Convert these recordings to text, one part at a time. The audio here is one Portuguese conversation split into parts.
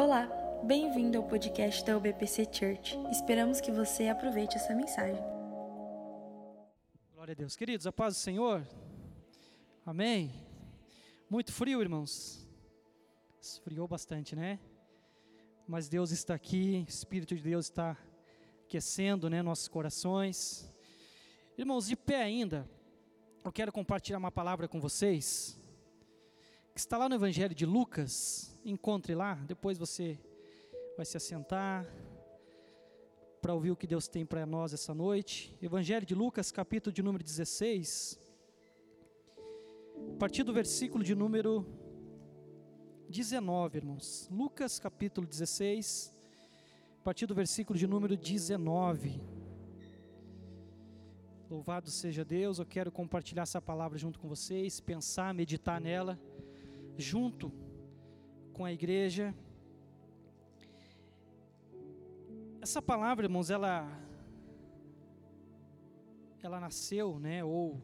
Olá, bem-vindo ao podcast da UBPC Church. Esperamos que você aproveite essa mensagem. Glória a Deus. Queridos, a paz do Senhor. Amém. Muito frio, irmãos. Esfriou bastante, né? Mas Deus está aqui, o Espírito de Deus está aquecendo, né, nossos corações. Irmãos, de pé ainda, eu quero compartilhar uma palavra com vocês que está lá no Evangelho de Lucas, encontre lá, depois você vai se assentar para ouvir o que Deus tem para nós essa noite. Evangelho de Lucas, capítulo de número 16, a partir do versículo de número 19, irmãos. Lucas, capítulo 16, a partir do versículo de número 19. Louvado seja Deus, eu quero compartilhar essa palavra junto com vocês, pensar, meditar nela junto com a igreja. Essa palavra, irmãos, ela ela nasceu, né, ou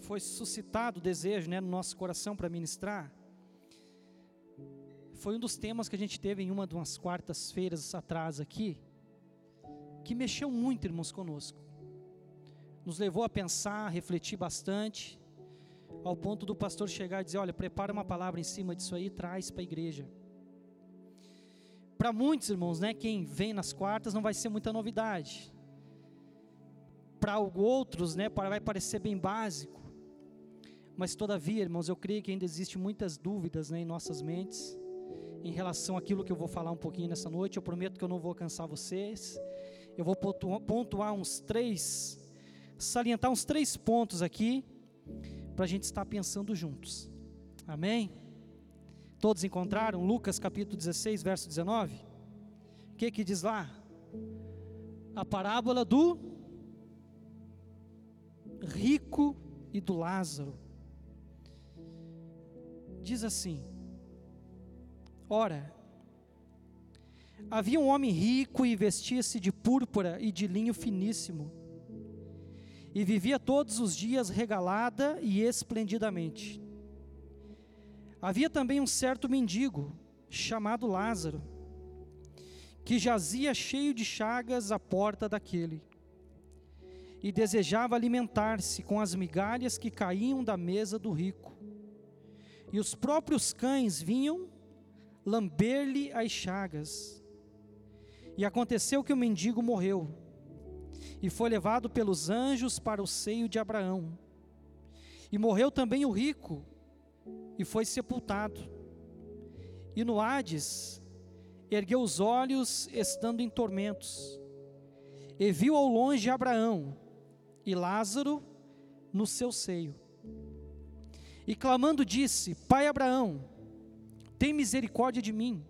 foi suscitado o desejo, né, no nosso coração para ministrar. Foi um dos temas que a gente teve em uma de umas quartas-feiras atrás aqui, que mexeu muito, irmãos, conosco nos levou a pensar, a refletir bastante, ao ponto do pastor chegar e dizer: Olha, prepara uma palavra em cima disso aí e traz para a igreja. Para muitos irmãos, né, quem vem nas quartas não vai ser muita novidade. Para outros, né, vai parecer bem básico. Mas todavia, irmãos, eu creio que ainda existe muitas dúvidas né, em nossas mentes em relação àquilo que eu vou falar um pouquinho nessa noite. Eu prometo que eu não vou cansar vocês. Eu vou pontuar uns três salientar uns três pontos aqui para a gente estar pensando juntos. Amém? Todos encontraram Lucas capítulo 16, verso 19? O que que diz lá? A parábola do rico e do Lázaro. Diz assim: Ora, havia um homem rico e vestia-se de púrpura e de linho finíssimo e vivia todos os dias regalada e esplendidamente. Havia também um certo mendigo, chamado Lázaro, que jazia cheio de chagas à porta daquele, e desejava alimentar-se com as migalhas que caíam da mesa do rico. E os próprios cães vinham lamber-lhe as chagas. E aconteceu que o mendigo morreu e foi levado pelos anjos para o seio de Abraão. E morreu também o rico, e foi sepultado. E no Hades, ergueu os olhos, estando em tormentos, e viu ao longe Abraão e Lázaro no seu seio. E clamando disse: Pai Abraão, tem misericórdia de mim,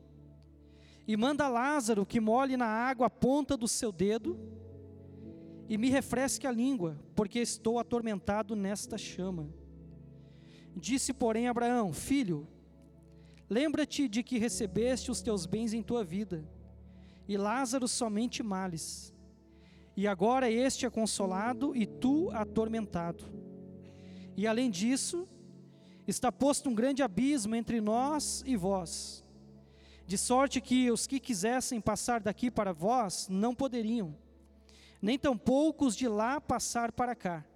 e manda Lázaro que molhe na água a ponta do seu dedo e me refresque a língua, porque estou atormentado nesta chama. Disse, porém, Abraão: Filho, lembra-te de que recebeste os teus bens em tua vida, e Lázaro somente males. E agora este é consolado e tu atormentado. E além disso, está posto um grande abismo entre nós e vós, de sorte que os que quisessem passar daqui para vós não poderiam nem tampouco os de lá passar para cá.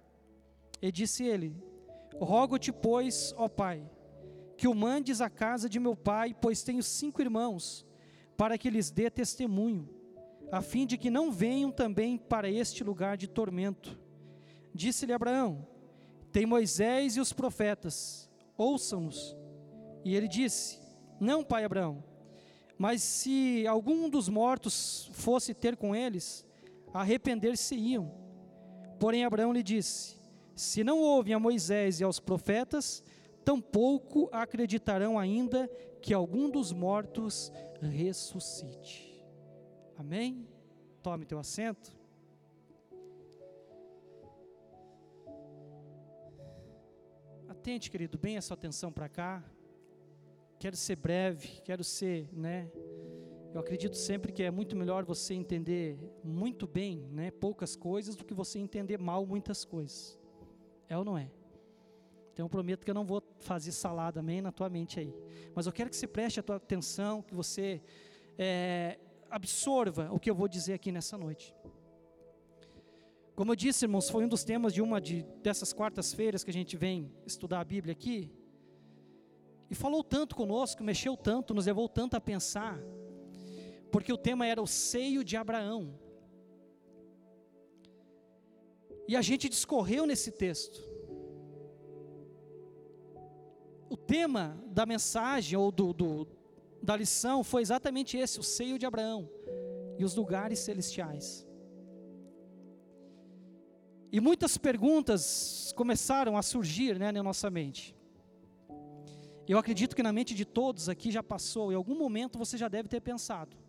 E disse ele: Rogo-te, pois, ó Pai, que o mandes à casa de meu pai, pois tenho cinco irmãos, para que lhes dê testemunho, a fim de que não venham também para este lugar de tormento. Disse-lhe Abraão: Tem Moisés e os profetas, ouçam-nos. E ele disse: Não, pai Abraão, mas se algum dos mortos fosse ter com eles, arrepender-se-iam. Porém, Abraão lhe disse: Se não ouvem a Moisés e aos profetas, tampouco acreditarão ainda que algum dos mortos ressuscite. Amém? Tome teu assento. Atente, querido, bem a sua atenção para cá. Quero ser breve, quero ser, né, eu acredito sempre que é muito melhor você entender muito bem, né, poucas coisas, do que você entender mal muitas coisas. É ou não é? Então eu prometo que eu não vou fazer salada, amém, na tua mente aí. Mas eu quero que você preste a tua atenção, que você é, absorva o que eu vou dizer aqui nessa noite. Como eu disse, irmãos, foi um dos temas de uma de, dessas quartas-feiras que a gente vem estudar a Bíblia aqui. E falou tanto conosco, mexeu tanto, nos levou tanto a pensar, porque o tema era o seio de Abraão. E a gente discorreu nesse texto. O tema da mensagem ou do, do, da lição foi exatamente esse: o seio de Abraão e os lugares celestiais. E muitas perguntas começaram a surgir né, na nossa mente. Eu acredito que na mente de todos aqui já passou, em algum momento você já deve ter pensado.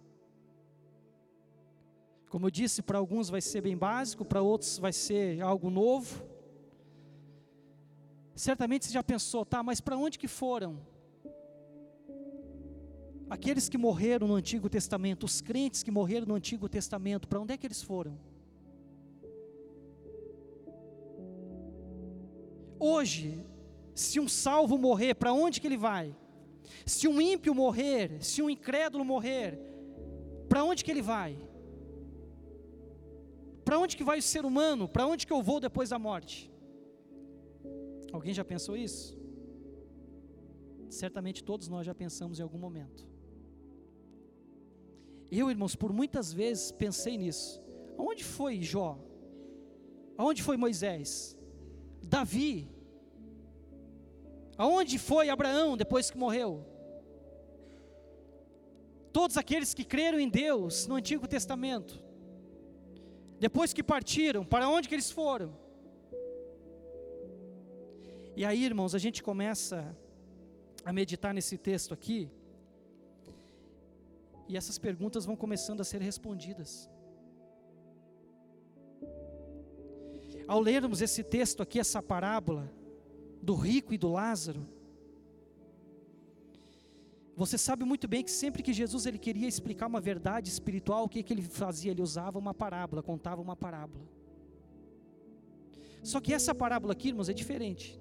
Como eu disse, para alguns vai ser bem básico, para outros vai ser algo novo. Certamente você já pensou, tá, mas para onde que foram? Aqueles que morreram no Antigo Testamento, os crentes que morreram no Antigo Testamento, para onde é que eles foram? Hoje, se um salvo morrer, para onde que ele vai? Se um ímpio morrer, se um incrédulo morrer, para onde que ele vai? Para onde que vai o ser humano? Para onde que eu vou depois da morte? Alguém já pensou isso? Certamente todos nós já pensamos em algum momento. Eu, irmãos, por muitas vezes pensei nisso. Aonde foi Jó? Aonde foi Moisés? Davi? Aonde foi Abraão depois que morreu? Todos aqueles que creram em Deus no Antigo Testamento, depois que partiram, para onde que eles foram? E aí, irmãos, a gente começa a meditar nesse texto aqui, e essas perguntas vão começando a ser respondidas. Ao lermos esse texto aqui, essa parábola, do rico e do Lázaro, você sabe muito bem que sempre que Jesus ele queria explicar uma verdade espiritual, o que, que ele fazia? Ele usava uma parábola, contava uma parábola. Só que essa parábola aqui, irmãos, é diferente.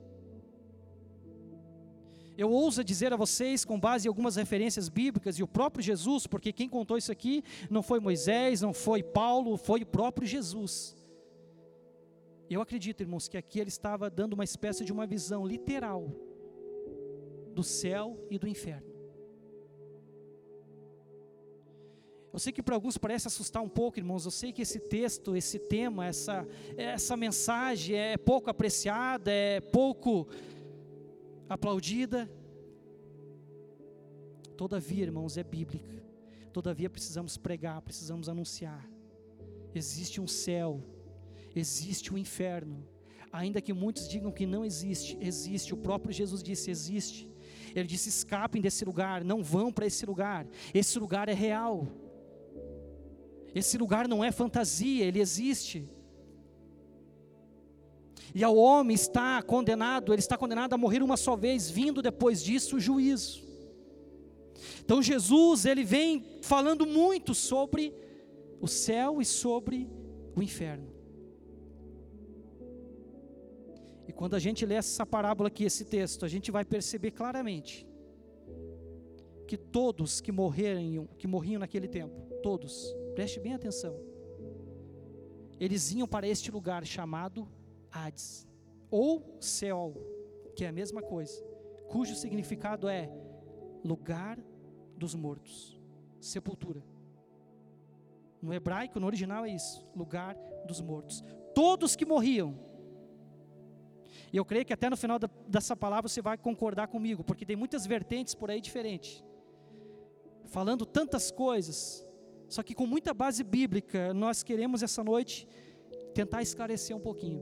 Eu ouso dizer a vocês, com base em algumas referências bíblicas e o próprio Jesus, porque quem contou isso aqui não foi Moisés, não foi Paulo, foi o próprio Jesus. Eu acredito, irmãos, que aqui ele estava dando uma espécie de uma visão literal do céu e do inferno. Eu sei que para alguns parece assustar um pouco, irmãos. Eu sei que esse texto, esse tema, essa, essa mensagem é pouco apreciada, é pouco aplaudida. Todavia, irmãos, é bíblica. Todavia, precisamos pregar, precisamos anunciar. Existe um céu existe o inferno. Ainda que muitos digam que não existe, existe. O próprio Jesus disse: existe. Ele disse: escapem desse lugar, não vão para esse lugar. Esse lugar é real. Esse lugar não é fantasia, ele existe. E ao homem está condenado, ele está condenado a morrer uma só vez, vindo depois disso o juízo. Então Jesus, ele vem falando muito sobre o céu e sobre o inferno. E quando a gente lê essa parábola aqui, esse texto, a gente vai perceber claramente que todos que morreram, que morriam naquele tempo, todos, preste bem atenção, eles iam para este lugar chamado Hades, ou Seol, que é a mesma coisa, cujo significado é lugar dos mortos, sepultura. No hebraico, no original é isso, lugar dos mortos. Todos que morriam e eu creio que até no final da, dessa palavra você vai concordar comigo, porque tem muitas vertentes por aí diferentes. Falando tantas coisas, só que com muita base bíblica, nós queremos essa noite tentar esclarecer um pouquinho.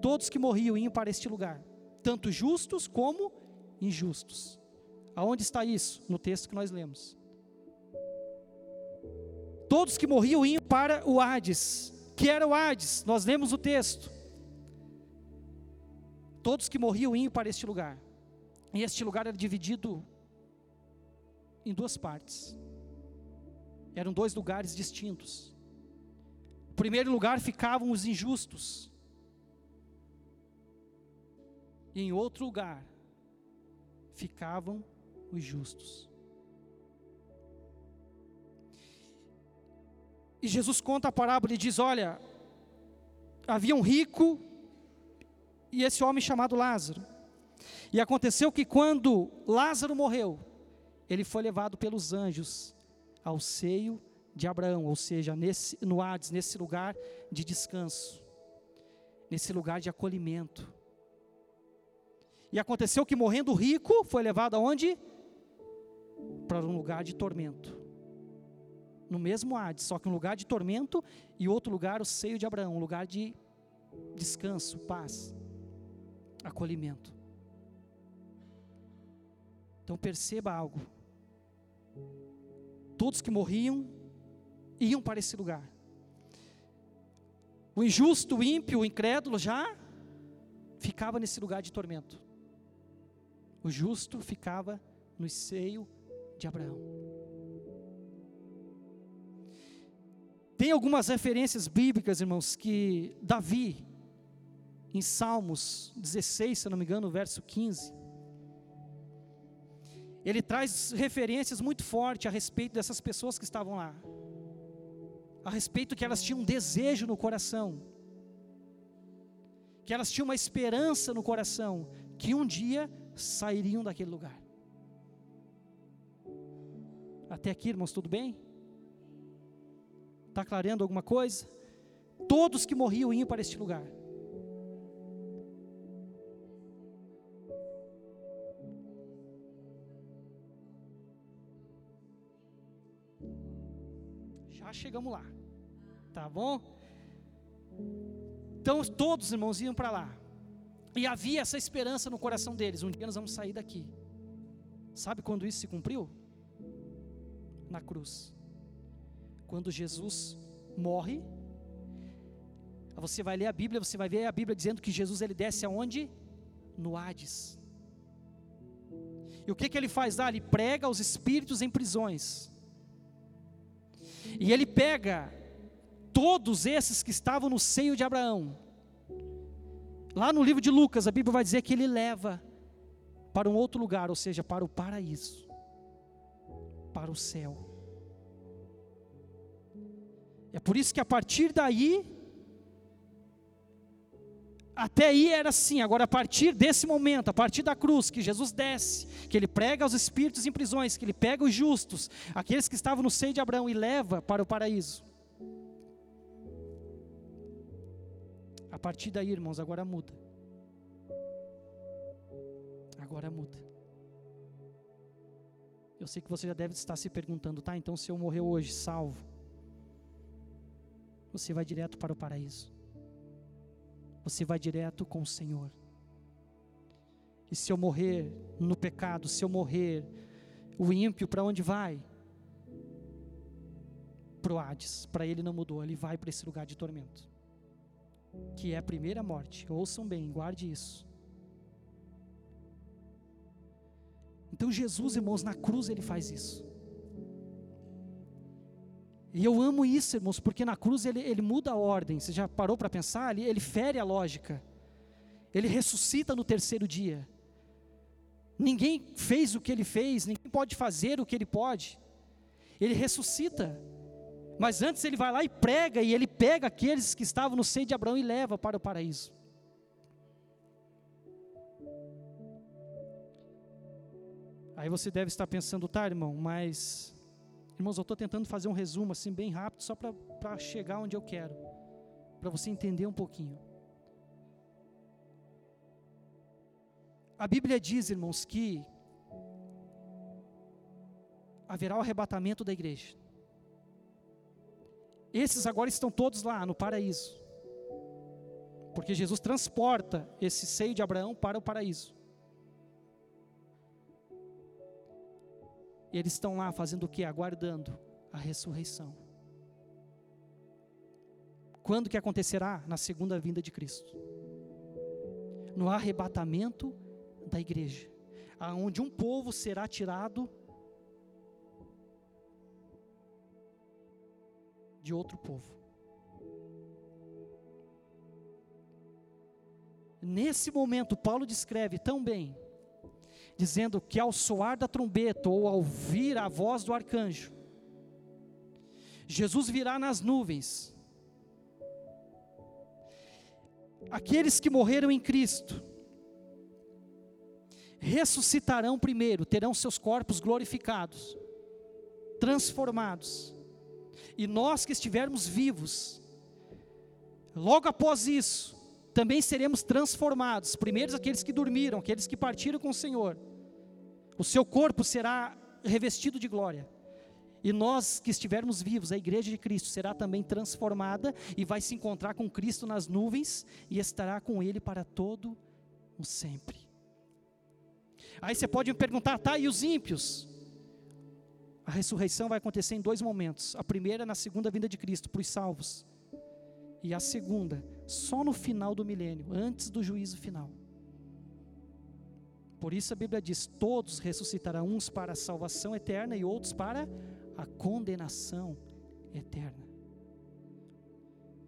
Todos que morriam iam para este lugar, tanto justos como injustos. Aonde está isso? No texto que nós lemos. Todos que morriam iam para o Hades. Que era o Hades? Nós lemos o texto. Todos que morriam iam para este lugar. E este lugar era dividido em duas partes. Eram dois lugares distintos. No primeiro lugar ficavam os injustos. e em outro lugar ficavam os justos. E Jesus conta a parábola e diz: Olha, havia um rico e esse homem chamado Lázaro. E aconteceu que quando Lázaro morreu, ele foi levado pelos anjos ao seio de Abraão, ou seja, nesse, no Hades, nesse lugar de descanso, nesse lugar de acolhimento. E aconteceu que morrendo rico, foi levado aonde? Para um lugar de tormento. No mesmo Hades, só que um lugar de tormento e outro lugar, o seio de Abraão, um lugar de descanso, paz, acolhimento. Então perceba algo. Todos que morriam iam para esse lugar. O injusto, o ímpio, o incrédulo já ficava nesse lugar de tormento. O justo ficava no seio de Abraão. Tem algumas referências bíblicas, irmãos, que Davi, em Salmos 16, se não me engano, verso 15, ele traz referências muito fortes a respeito dessas pessoas que estavam lá, a respeito que elas tinham um desejo no coração, que elas tinham uma esperança no coração, que um dia sairiam daquele lugar. Até aqui, irmãos, tudo bem? Está clareando alguma coisa? Todos que morriam iam para este lugar. Chegamos lá. Tá bom? Então todos, irmãos, iam para lá. E havia essa esperança no coração deles: um dia nós vamos sair daqui. Sabe quando isso se cumpriu? Na cruz. Quando Jesus morre, você vai ler a Bíblia, você vai ver a Bíblia dizendo que Jesus ele desce aonde? No Hades. E o que, que ele faz lá? Ele prega os espíritos em prisões. E ele pega todos esses que estavam no seio de Abraão, Lá no livro de Lucas, a Bíblia vai dizer que ele leva para um outro lugar, ou seja, para o paraíso, para o céu. É por isso que a partir daí, até aí era assim, agora a partir desse momento, a partir da cruz, que Jesus desce, que ele prega aos espíritos em prisões, que ele pega os justos, aqueles que estavam no seio de Abraão e leva para o paraíso. A partir daí, irmãos, agora muda. Agora muda. Eu sei que você já deve estar se perguntando, tá? Então, se eu morrer hoje, salvo, você vai direto para o paraíso. Você vai direto com o Senhor. E se eu morrer no pecado, se eu morrer, o ímpio para onde vai? Para o Hades. Para ele não mudou, ele vai para esse lugar de tormento que é a primeira morte. Ouçam bem, guarde isso. Então Jesus, irmãos, na cruz ele faz isso. E eu amo isso, irmãos, porque na cruz ele, ele muda a ordem. Você já parou para pensar? Ele, ele fere a lógica. Ele ressuscita no terceiro dia. Ninguém fez o que ele fez, ninguém pode fazer o que ele pode. Ele ressuscita. Mas antes ele vai lá e prega, e ele pega aqueles que estavam no seio de Abraão e leva para o paraíso. Aí você deve estar pensando, tá, irmão, mas. Irmãos, eu estou tentando fazer um resumo assim, bem rápido, só para chegar onde eu quero, para você entender um pouquinho. A Bíblia diz, irmãos, que haverá o arrebatamento da igreja. Esses agora estão todos lá no paraíso. Porque Jesus transporta esse seio de Abraão para o paraíso. E eles estão lá fazendo o que? Aguardando a ressurreição. Quando que acontecerá? Na segunda vinda de Cristo. No arrebatamento da igreja. Onde um povo será tirado de outro povo. Nesse momento, Paulo descreve tão bem, dizendo que ao soar da trombeta ou ao ouvir a voz do arcanjo, Jesus virá nas nuvens. Aqueles que morreram em Cristo ressuscitarão primeiro, terão seus corpos glorificados, transformados. E nós que estivermos vivos, logo após isso, também seremos transformados. Primeiros aqueles que dormiram, aqueles que partiram com o Senhor. O seu corpo será revestido de glória. E nós que estivermos vivos, a igreja de Cristo será também transformada e vai se encontrar com Cristo nas nuvens e estará com Ele para todo o sempre. Aí você pode me perguntar, tá, e os ímpios? A ressurreição vai acontecer em dois momentos. A primeira na segunda vinda de Cristo para os salvos. E a segunda só no final do milênio, antes do juízo final. Por isso a Bíblia diz: todos ressuscitarão, uns para a salvação eterna e outros para a condenação eterna.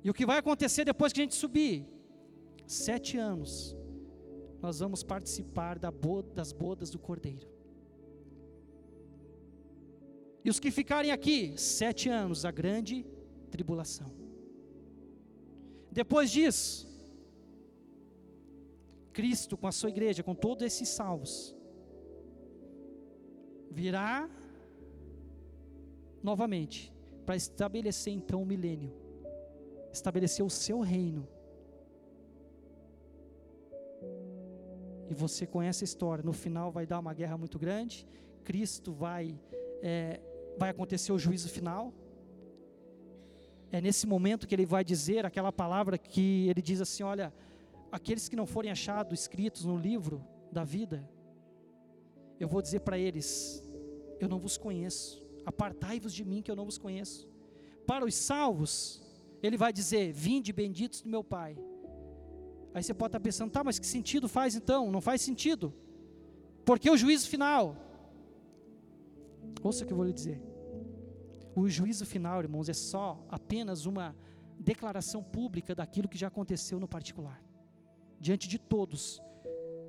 E o que vai acontecer depois que a gente subir? Sete anos, nós vamos participar das bodas do Cordeiro. E os que ficarem aqui, sete anos, a grande tribulação. Depois disso, Cristo com a sua igreja, com todos esses salvos, virá novamente para estabelecer então o milênio, estabelecer o seu reino e você conhece a história. No final vai dar uma guerra muito grande. Cristo vai, é, vai acontecer o juízo final. É nesse momento que ele vai dizer aquela palavra que ele diz assim: Olha, aqueles que não forem achados escritos no livro da vida, eu vou dizer para eles: Eu não vos conheço, apartai-vos de mim que eu não vos conheço. Para os salvos, ele vai dizer: Vinde benditos do meu Pai Aí você pode estar pensando, tá, mas que sentido faz então? Não faz sentido. Porque o juízo final. Ouça o que eu vou lhe dizer. O juízo final, irmãos, é só apenas uma declaração pública daquilo que já aconteceu no particular. Diante de todos,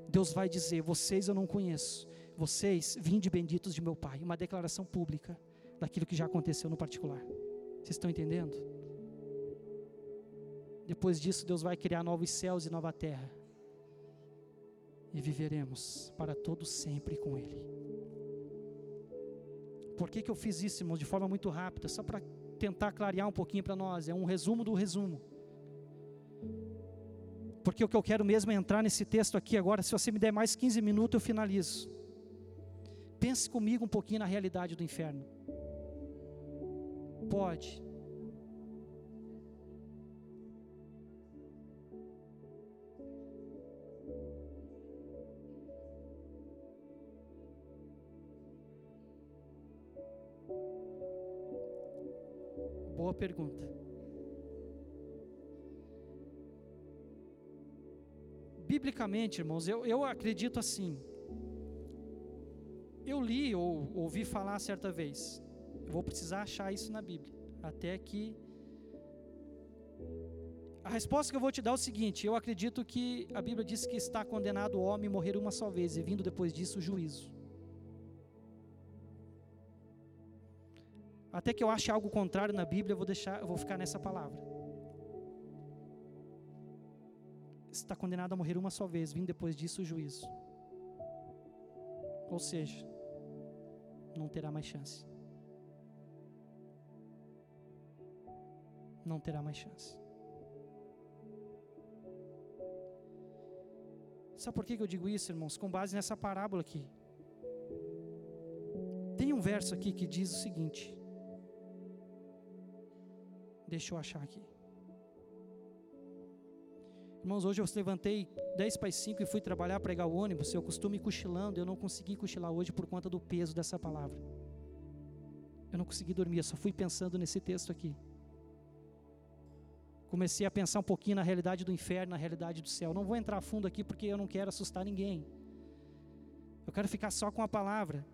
Deus vai dizer: Vocês eu não conheço, vocês vinde benditos de meu Pai. Uma declaração pública daquilo que já aconteceu no particular. Vocês estão entendendo? Depois disso, Deus vai criar novos céus e nova terra. E viveremos para todo sempre com Ele. Por que, que eu fiz isso, irmãos, de forma muito rápida? Só para tentar clarear um pouquinho para nós. É um resumo do resumo. Porque o que eu quero mesmo é entrar nesse texto aqui agora. Se você me der mais 15 minutos, eu finalizo. Pense comigo um pouquinho na realidade do inferno. Pode Boa pergunta. Biblicamente, irmãos, eu, eu acredito assim. Eu li ou ouvi falar certa vez. Eu vou precisar achar isso na Bíblia. Até que. A resposta que eu vou te dar é o seguinte: eu acredito que a Bíblia diz que está condenado o homem morrer uma só vez, e vindo depois disso o juízo. Até que eu ache algo contrário na Bíblia, eu vou deixar, eu vou ficar nessa palavra. Está condenado a morrer uma só vez, vindo depois disso o juízo. Ou seja, não terá mais chance. Não terá mais chance. Sabe por que eu digo isso, irmãos? Com base nessa parábola aqui. Tem um verso aqui que diz o seguinte: Deixa eu achar aqui. Irmãos, hoje eu levantei 10 para as 5 e fui trabalhar, pregar o ônibus. Eu costumo ir cochilando, eu não consegui cochilar hoje por conta do peso dessa palavra. Eu não consegui dormir, eu só fui pensando nesse texto aqui. Comecei a pensar um pouquinho na realidade do inferno, na realidade do céu. Não vou entrar a fundo aqui porque eu não quero assustar ninguém. Eu quero ficar só com a palavra.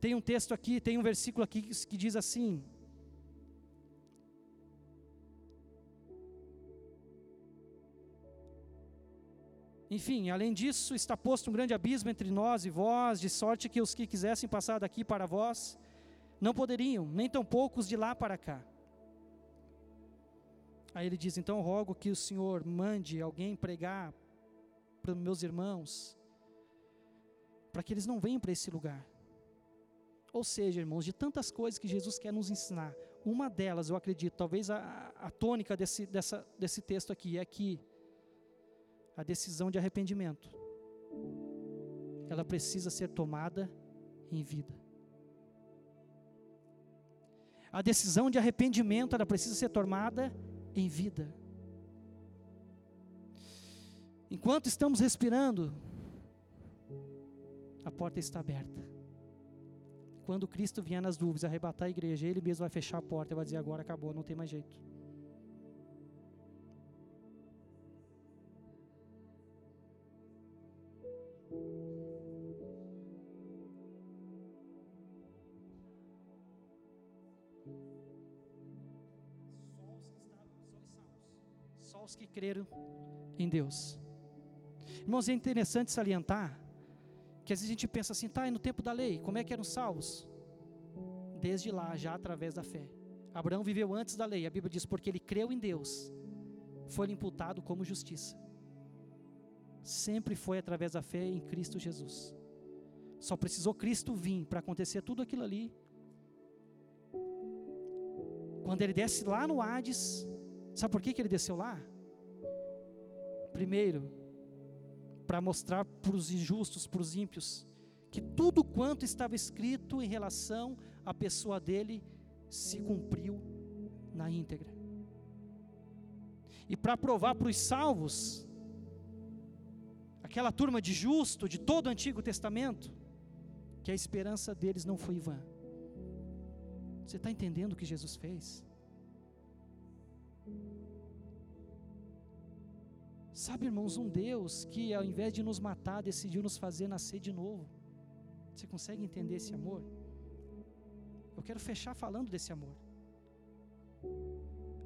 Tem um texto aqui, tem um versículo aqui que diz assim: Enfim, além disso, está posto um grande abismo entre nós e vós, de sorte que os que quisessem passar daqui para vós não poderiam, nem tampouco os de lá para cá. Aí ele diz: Então rogo que o Senhor mande alguém pregar para meus irmãos, para que eles não venham para esse lugar. Ou seja, irmãos, de tantas coisas que Jesus quer nos ensinar, uma delas, eu acredito, talvez a, a tônica desse, dessa, desse texto aqui é que a decisão de arrependimento, ela precisa ser tomada em vida. A decisão de arrependimento, ela precisa ser tomada em vida. Enquanto estamos respirando, a porta está aberta. Quando Cristo vier nas dúvidas, arrebatar a igreja, Ele mesmo vai fechar a porta e vai dizer: agora acabou, não tem mais jeito. Creram em Deus. Irmãos, é interessante salientar que às vezes a gente pensa assim, tá, e no tempo da lei, como é que eram salvos? Desde lá, já através da fé. Abraão viveu antes da lei, a Bíblia diz, porque ele creu em Deus, foi imputado como justiça. Sempre foi através da fé em Cristo Jesus. Só precisou Cristo vir para acontecer tudo aquilo ali. Quando ele desce lá no Hades, sabe por que, que ele desceu lá? Primeiro, para mostrar para os injustos, para os ímpios, que tudo quanto estava escrito em relação à pessoa dele se cumpriu na íntegra. E para provar para os salvos, aquela turma de justo de todo o Antigo Testamento, que a esperança deles não foi vã. Você está entendendo o que Jesus fez? Sabe, irmãos, um Deus que ao invés de nos matar, decidiu nos fazer nascer de novo. Você consegue entender esse amor? Eu quero fechar falando desse amor.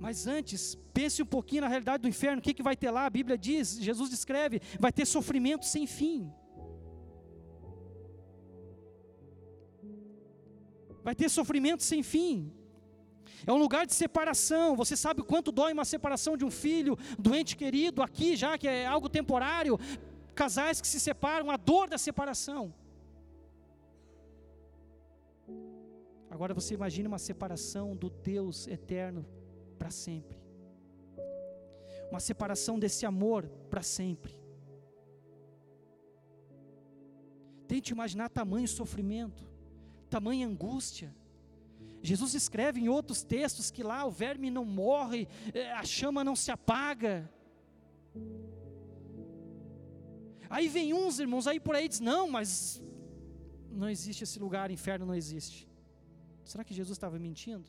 Mas antes, pense um pouquinho na realidade do inferno, o que, que vai ter lá? A Bíblia diz, Jesus descreve, vai ter sofrimento sem fim. Vai ter sofrimento sem fim. É um lugar de separação. Você sabe o quanto dói uma separação de um filho, doente querido, aqui já que é algo temporário. Casais que se separam, a dor da separação. Agora você imagine uma separação do Deus eterno para sempre. Uma separação desse amor para sempre. Tente imaginar tamanho sofrimento, tamanha angústia. Jesus escreve em outros textos que lá o verme não morre, é, a chama não se apaga. Aí vem uns irmãos aí por aí diz: não, mas não existe esse lugar, inferno não existe. Será que Jesus estava mentindo?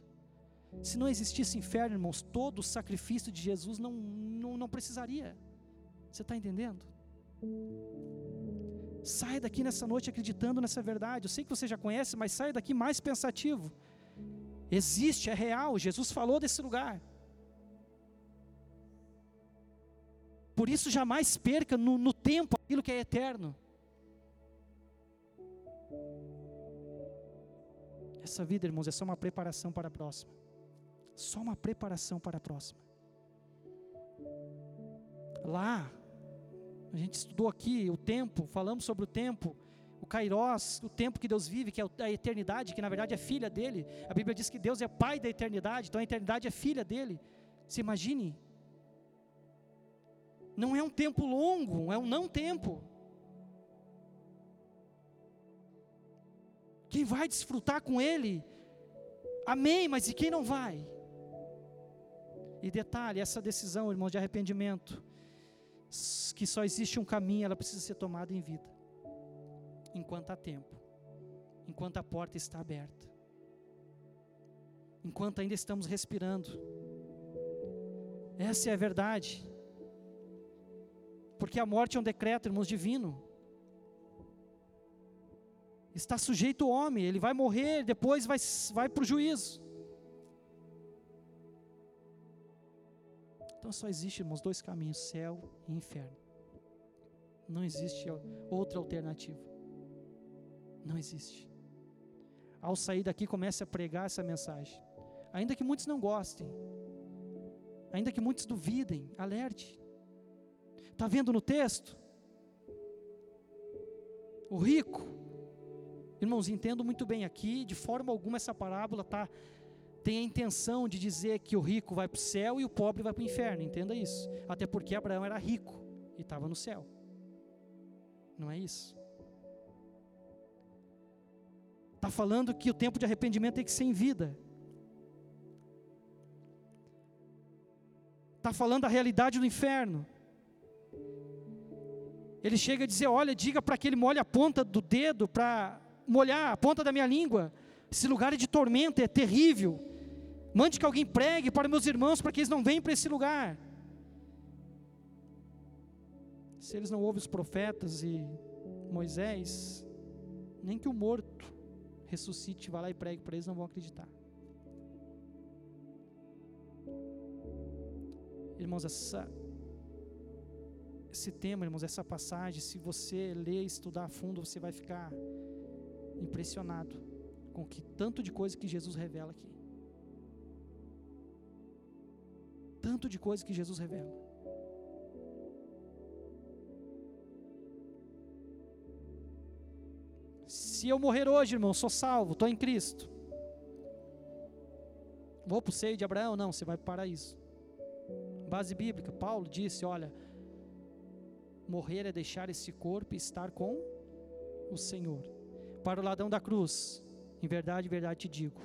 Se não existisse inferno, irmãos, todo o sacrifício de Jesus não, não, não precisaria. Você está entendendo? Saia daqui nessa noite acreditando nessa verdade. Eu sei que você já conhece, mas saia daqui mais pensativo. Existe, é real. Jesus falou desse lugar. Por isso, jamais perca no, no tempo aquilo que é eterno. Essa vida, irmãos, é só uma preparação para a próxima. Só uma preparação para a próxima. Lá, a gente estudou aqui o tempo, falamos sobre o tempo Kairos, o tempo que Deus vive, que é a eternidade, que na verdade é filha dele. A Bíblia diz que Deus é pai da eternidade, então a eternidade é filha dele. Se imagine. Não é um tempo longo, é um não tempo. Quem vai desfrutar com ele? Amém, mas e quem não vai? E detalhe, essa decisão, irmãos, de arrependimento, que só existe um caminho, ela precisa ser tomada em vida enquanto há tempo, enquanto a porta está aberta, enquanto ainda estamos respirando. Essa é a verdade. Porque a morte é um decreto, irmãos, divino. Está sujeito ao homem, ele vai morrer, depois vai, vai para o juízo. Então só existe, irmãos, dois caminhos: céu e inferno. Não existe outra alternativa. Não existe. Ao sair daqui, comece a pregar essa mensagem. Ainda que muitos não gostem, ainda que muitos duvidem, alerte. Está vendo no texto? O rico, irmãos, entendo muito bem aqui, de forma alguma essa parábola tá, tem a intenção de dizer que o rico vai para o céu e o pobre vai para o inferno, entenda isso. Até porque Abraão era rico e estava no céu. Não é isso. Está falando que o tempo de arrependimento tem que ser em vida. Está falando a realidade do inferno. Ele chega a dizer: Olha, diga para que ele molhe a ponta do dedo, para molhar a ponta da minha língua. Esse lugar é de tormento, é terrível. Mande que alguém pregue para meus irmãos, para que eles não venham para esse lugar. Se eles não ouvem os profetas e Moisés, nem que o morto ressuscite, vá lá e pregue para eles, não vão acreditar. Irmãos, essa, esse tema, irmãos, essa passagem, se você ler e estudar a fundo, você vai ficar impressionado com que tanto de coisa que Jesus revela aqui. Tanto de coisa que Jesus revela. Se eu morrer hoje, irmão, sou salvo, estou em Cristo. Vou para o seio de Abraão? Não, você vai para o paraíso. Base bíblica, Paulo disse: olha, morrer é deixar esse corpo e estar com o Senhor. Para o ladrão da cruz, em verdade, em verdade te digo,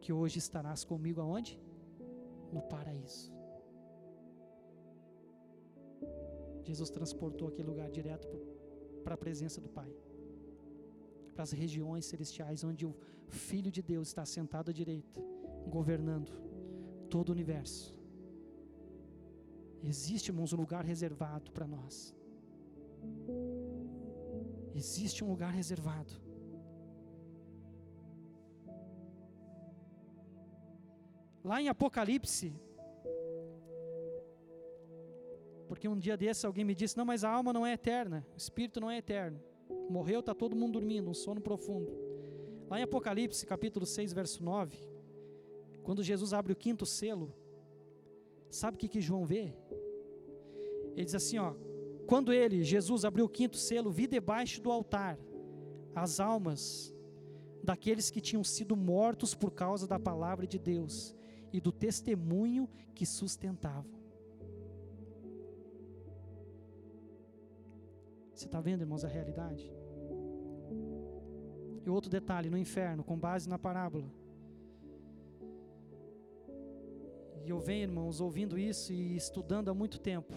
que hoje estarás comigo aonde? No paraíso. Jesus transportou aquele lugar direto para a presença do Pai, para as regiões celestiais onde o Filho de Deus está sentado à direita, governando todo o universo. Existe, irmãos, um lugar reservado para nós. Existe um lugar reservado. Lá em Apocalipse, porque um dia desse alguém me disse: Não, mas a alma não é eterna, o espírito não é eterno. Morreu, está todo mundo dormindo, um sono profundo. Lá em Apocalipse, capítulo 6, verso 9, quando Jesus abre o quinto selo, Sabe o que, que João vê? Ele diz assim: ó, quando ele, Jesus, abriu o quinto selo, vi debaixo do altar as almas daqueles que tinham sido mortos por causa da palavra de Deus e do testemunho que sustentavam. Você está vendo, irmãos, a realidade? E outro detalhe: no inferno, com base na parábola, E eu venho, irmãos, ouvindo isso e estudando há muito tempo.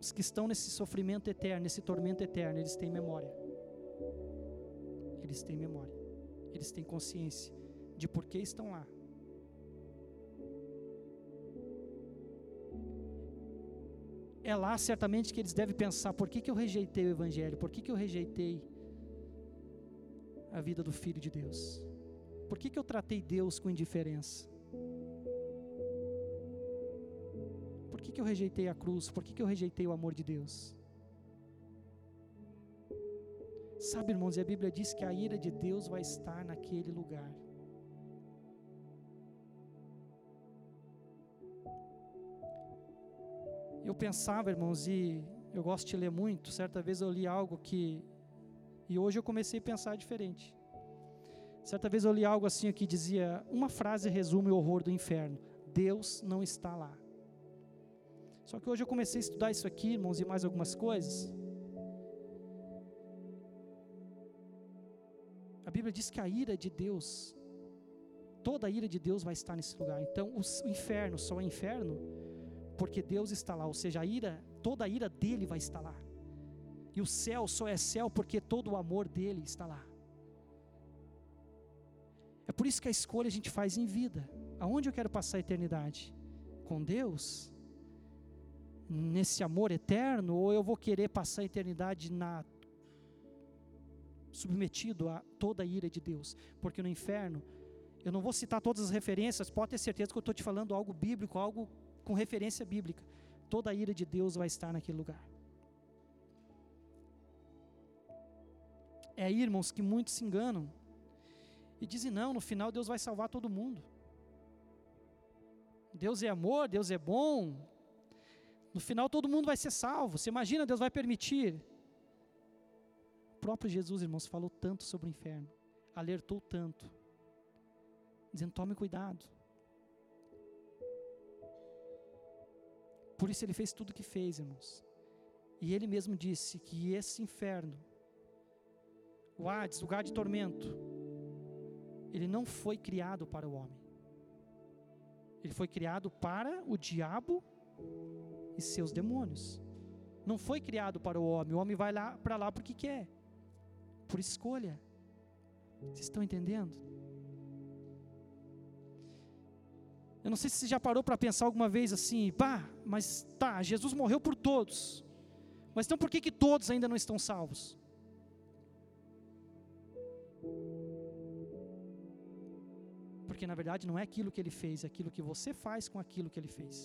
Os que estão nesse sofrimento eterno, nesse tormento eterno, eles têm memória. Eles têm memória. Eles têm consciência de por que estão lá. É lá certamente que eles devem pensar: por que, que eu rejeitei o Evangelho? Por que, que eu rejeitei a vida do Filho de Deus? Por que, que eu tratei Deus com indiferença? que, que eu rejeitei a cruz? Por que, que eu rejeitei o amor de Deus? Sabe, irmãos, e a Bíblia diz que a ira de Deus vai estar naquele lugar. Eu pensava, irmãos, e eu gosto de ler muito. Certa vez eu li algo que. E hoje eu comecei a pensar diferente. Certa vez eu li algo assim que dizia: uma frase resume o horror do inferno: Deus não está lá. Só que hoje eu comecei a estudar isso aqui, irmãos, e mais algumas coisas. A Bíblia diz que a ira de Deus, toda a ira de Deus vai estar nesse lugar. Então, o inferno só é inferno porque Deus está lá, ou seja, a ira, toda a ira dele vai estar lá. E o céu só é céu porque todo o amor dele está lá. É por isso que a escolha a gente faz em vida. Aonde eu quero passar a eternidade? Com Deus nesse amor eterno ou eu vou querer passar a eternidade na submetido a toda a ira de Deus? Porque no inferno, eu não vou citar todas as referências, pode ter certeza que eu estou te falando algo bíblico, algo com referência bíblica. toda a ira de Deus vai estar naquele lugar. É aí, irmãos, que muitos se enganam e dizem: não, no final Deus vai salvar todo mundo. Deus é amor, Deus é bom. No final todo mundo vai ser salvo. Você imagina, Deus vai permitir. O próprio Jesus, irmãos, falou tanto sobre o inferno, alertou tanto, dizendo: tome cuidado. Por isso ele fez tudo o que fez, irmãos. E ele mesmo disse que esse inferno, o Hades, lugar de tormento, ele não foi criado para o homem. Ele foi criado para o diabo e seus demônios. Não foi criado para o homem. O homem vai lá para lá porque quer, por escolha. Vocês estão entendendo? Eu não sei se você já parou para pensar alguma vez assim, pá, mas tá, Jesus morreu por todos. Mas então por que, que todos ainda não estão salvos? Porque na verdade não é aquilo que ele fez, é aquilo que você faz com aquilo que ele fez.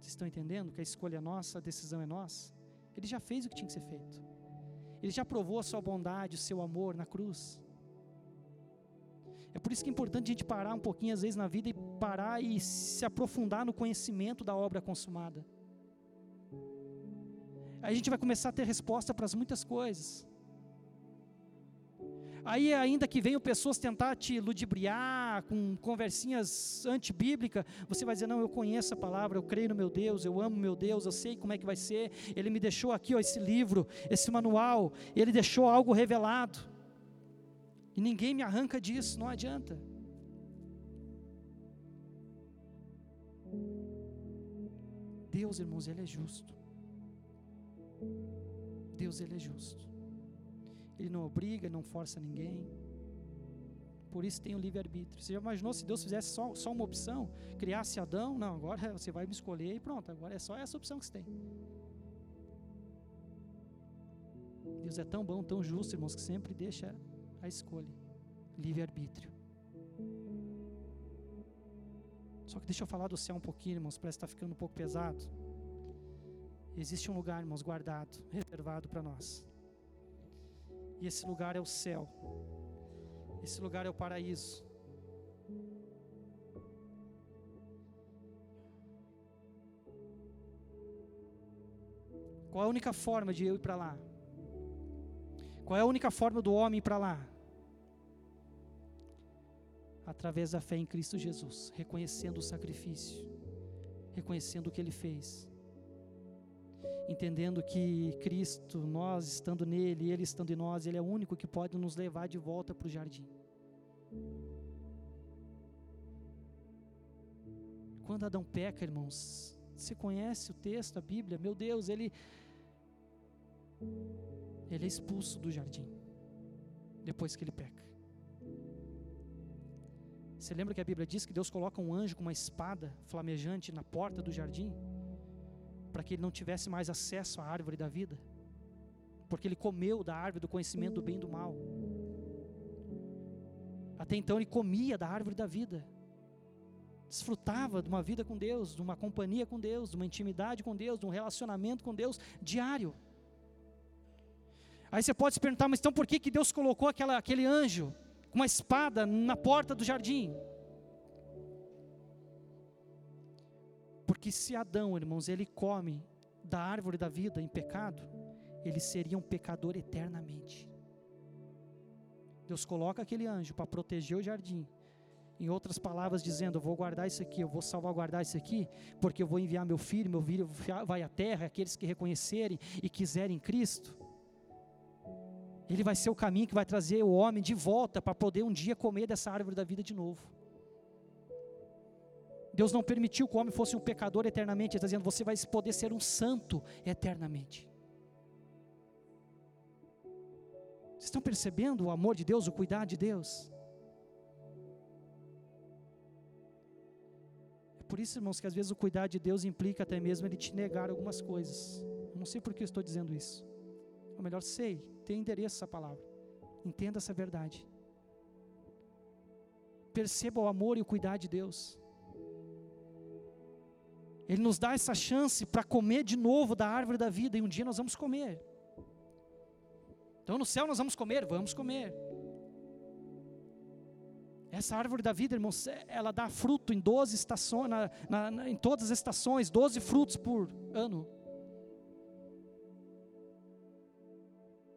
Vocês estão entendendo que a escolha é nossa, a decisão é nossa? Ele já fez o que tinha que ser feito. Ele já provou a sua bondade, o seu amor na cruz. É por isso que é importante a gente parar um pouquinho, às vezes, na vida e parar e se aprofundar no conhecimento da obra consumada. Aí a gente vai começar a ter resposta para as muitas coisas. Aí, ainda que venham pessoas tentar te ludibriar com conversinhas antibíblicas, você vai dizer: Não, eu conheço a palavra, eu creio no meu Deus, eu amo meu Deus, eu sei como é que vai ser. Ele me deixou aqui ó, esse livro, esse manual, ele deixou algo revelado. E ninguém me arranca disso, não adianta. Deus, irmãos, Ele é justo. Deus, Ele é justo. Ele não obriga, não força ninguém. Por isso tem o livre-arbítrio. Você já imaginou se Deus fizesse só, só uma opção? Criasse Adão? Não, agora você vai me escolher e pronto, agora é só essa opção que você tem. Deus é tão bom, tão justo, irmãos, que sempre deixa a escolha. Livre-arbítrio. Só que deixa eu falar do céu um pouquinho, irmãos, parece que está ficando um pouco pesado. Existe um lugar, irmãos, guardado, reservado para nós. E esse lugar é o céu. Esse lugar é o paraíso. Qual é a única forma de eu ir para lá? Qual é a única forma do homem ir para lá? Através da fé em Cristo Jesus, reconhecendo o sacrifício, reconhecendo o que ele fez entendendo que Cristo, nós estando nele, ele estando em nós, ele é o único que pode nos levar de volta para o jardim. Quando Adão peca, irmãos, você conhece o texto, a Bíblia, meu Deus, ele ele é expulso do jardim depois que ele peca. Você lembra que a Bíblia diz que Deus coloca um anjo com uma espada flamejante na porta do jardim? para que ele não tivesse mais acesso à árvore da vida, porque ele comeu da árvore do conhecimento do bem e do mal. Até então ele comia da árvore da vida, desfrutava de uma vida com Deus, de uma companhia com Deus, de uma intimidade com Deus, de um relacionamento com Deus diário. Aí você pode se perguntar, mas então por que, que Deus colocou aquela, aquele anjo com uma espada na porta do jardim? Porque se Adão, irmãos, ele come da árvore da vida em pecado, ele seria um pecador eternamente. Deus coloca aquele anjo para proteger o jardim. Em outras palavras, dizendo: Eu vou guardar isso aqui, eu vou salvaguardar isso aqui, porque eu vou enviar meu filho, meu filho vai à terra, aqueles que reconhecerem e quiserem Cristo. Ele vai ser o caminho que vai trazer o homem de volta para poder um dia comer dessa árvore da vida de novo. Deus não permitiu que o homem fosse um pecador eternamente, Ele está dizendo: você vai poder ser um santo eternamente. Vocês estão percebendo o amor de Deus, o cuidado de Deus? É por isso, irmãos, que às vezes o cuidado de Deus implica até mesmo Ele te negar algumas coisas. Eu não sei por que eu estou dizendo isso. Ou melhor, sei, tem endereço essa palavra. Entenda essa verdade. Perceba o amor e o cuidado de Deus. Ele nos dá essa chance para comer de novo da árvore da vida, e um dia nós vamos comer. Então no céu nós vamos comer, vamos comer. Essa árvore da vida, irmãos, ela dá fruto em 12 estações, na, na, em todas as estações, 12 frutos por ano.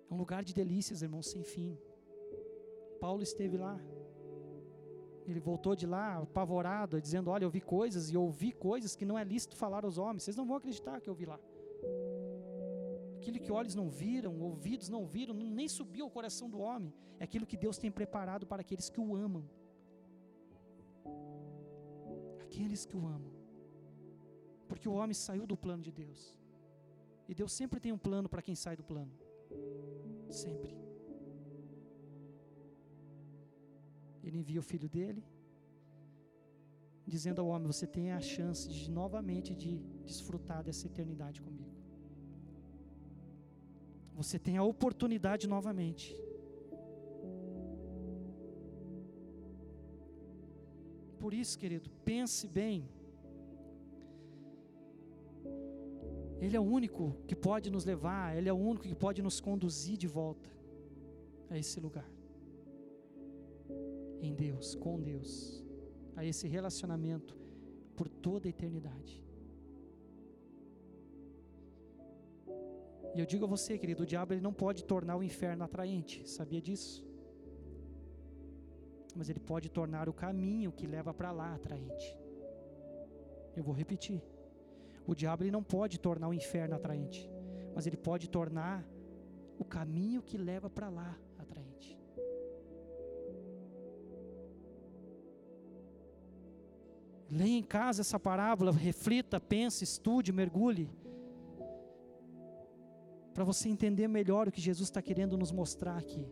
É um lugar de delícias, irmãos, sem fim. Paulo esteve lá. Ele voltou de lá apavorado, dizendo: Olha, eu vi coisas e ouvi coisas que não é lícito falar aos homens. Vocês não vão acreditar que eu vi lá. Aquilo que olhos não viram, ouvidos não viram, nem subiu ao coração do homem. É aquilo que Deus tem preparado para aqueles que o amam. Aqueles que o amam. Porque o homem saiu do plano de Deus. E Deus sempre tem um plano para quem sai do plano. Sempre. Ele envia o filho dele, dizendo ao homem: Você tem a chance de novamente de desfrutar dessa eternidade comigo. Você tem a oportunidade novamente. Por isso, querido, pense bem. Ele é o único que pode nos levar, Ele é o único que pode nos conduzir de volta a esse lugar em Deus, com Deus, a esse relacionamento por toda a eternidade. E eu digo a você, querido, o diabo ele não pode tornar o inferno atraente, sabia disso? Mas ele pode tornar o caminho que leva para lá atraente. Eu vou repetir. O diabo ele não pode tornar o inferno atraente, mas ele pode tornar o caminho que leva para lá Leia em casa essa parábola, reflita, pense, estude, mergulhe. Para você entender melhor o que Jesus está querendo nos mostrar aqui.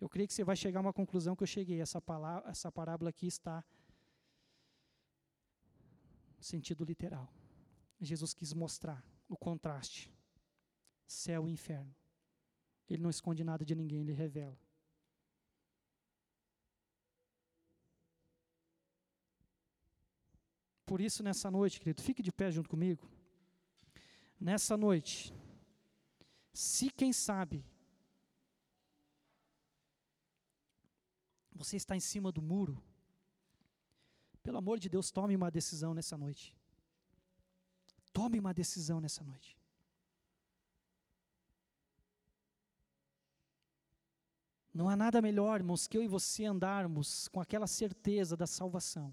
Eu creio que você vai chegar a uma conclusão que eu cheguei. Essa, palavra, essa parábola aqui está sentido literal. Jesus quis mostrar o contraste: céu e inferno. Ele não esconde nada de ninguém, ele revela. Por isso, nessa noite, querido, fique de pé junto comigo. Nessa noite, se quem sabe você está em cima do muro, pelo amor de Deus, tome uma decisão nessa noite. Tome uma decisão nessa noite. Não há nada melhor, irmãos, que eu e você andarmos com aquela certeza da salvação.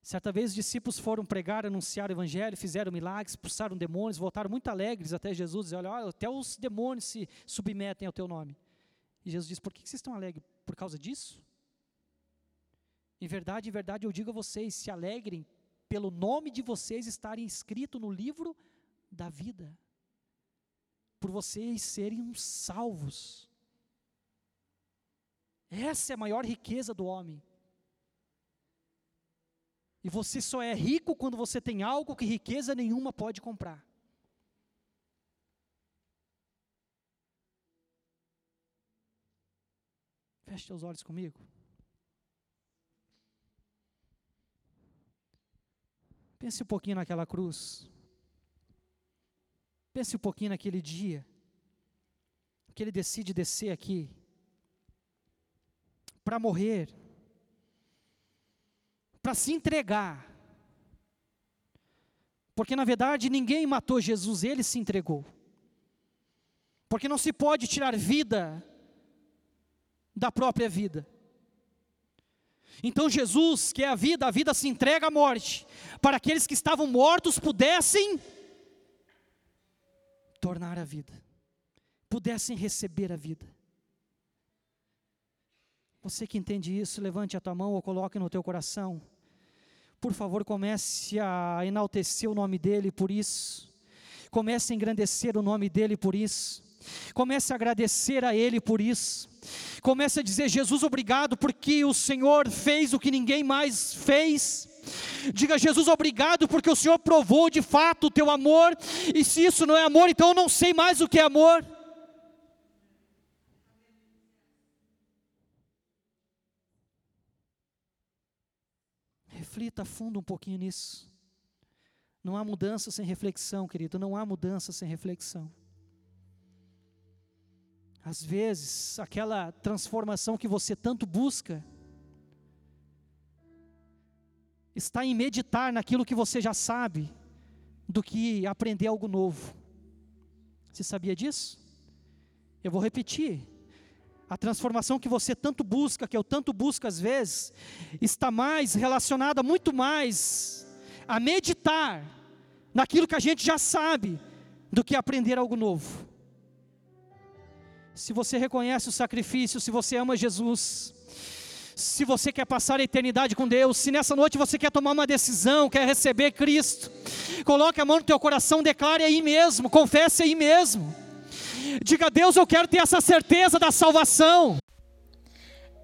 Certa vez os discípulos foram pregar, anunciar o evangelho, fizeram milagres, expulsaram demônios, voltaram muito alegres até Jesus, e olha, até os demônios se submetem ao teu nome. E Jesus disse: Por que vocês estão alegres? Por causa disso? Em verdade, em verdade, eu digo a vocês: se alegrem pelo nome de vocês estarem escrito no livro da vida, por vocês serem salvos. Essa é a maior riqueza do homem. E você só é rico quando você tem algo que riqueza nenhuma pode comprar. Feche seus olhos comigo. Pense um pouquinho naquela cruz. Pense um pouquinho naquele dia que ele decide descer aqui para morrer para se entregar. Porque na verdade ninguém matou Jesus, ele se entregou. Porque não se pode tirar vida da própria vida. Então Jesus, que é a vida, a vida se entrega à morte, para aqueles que estavam mortos pudessem tornar a vida, pudessem receber a vida. Você que entende isso, levante a tua mão ou coloque no teu coração por favor, comece a enaltecer o nome dEle por isso. Comece a engrandecer o nome dEle por isso. Comece a agradecer a Ele por isso. Comece a dizer: Jesus, obrigado, porque o Senhor fez o que ninguém mais fez. Diga, Jesus, obrigado, porque o Senhor provou de fato o teu amor. E se isso não é amor, então eu não sei mais o que é amor. reflita fundo um pouquinho nisso. Não há mudança sem reflexão, querido, não há mudança sem reflexão. Às vezes, aquela transformação que você tanto busca está em meditar naquilo que você já sabe, do que aprender algo novo. Você sabia disso? Eu vou repetir. A transformação que você tanto busca, que eu tanto busco às vezes, está mais relacionada muito mais a meditar naquilo que a gente já sabe do que aprender algo novo. Se você reconhece o sacrifício, se você ama Jesus, se você quer passar a eternidade com Deus, se nessa noite você quer tomar uma decisão, quer receber Cristo, coloque a mão no teu coração, declare aí mesmo, confesse aí mesmo. Diga a Deus, eu quero ter essa certeza da salvação.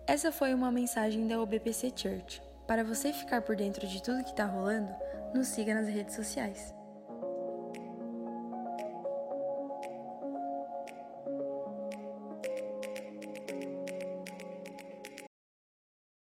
Essa foi uma mensagem da UBPC Church. Para você ficar por dentro de tudo que está rolando, nos siga nas redes sociais.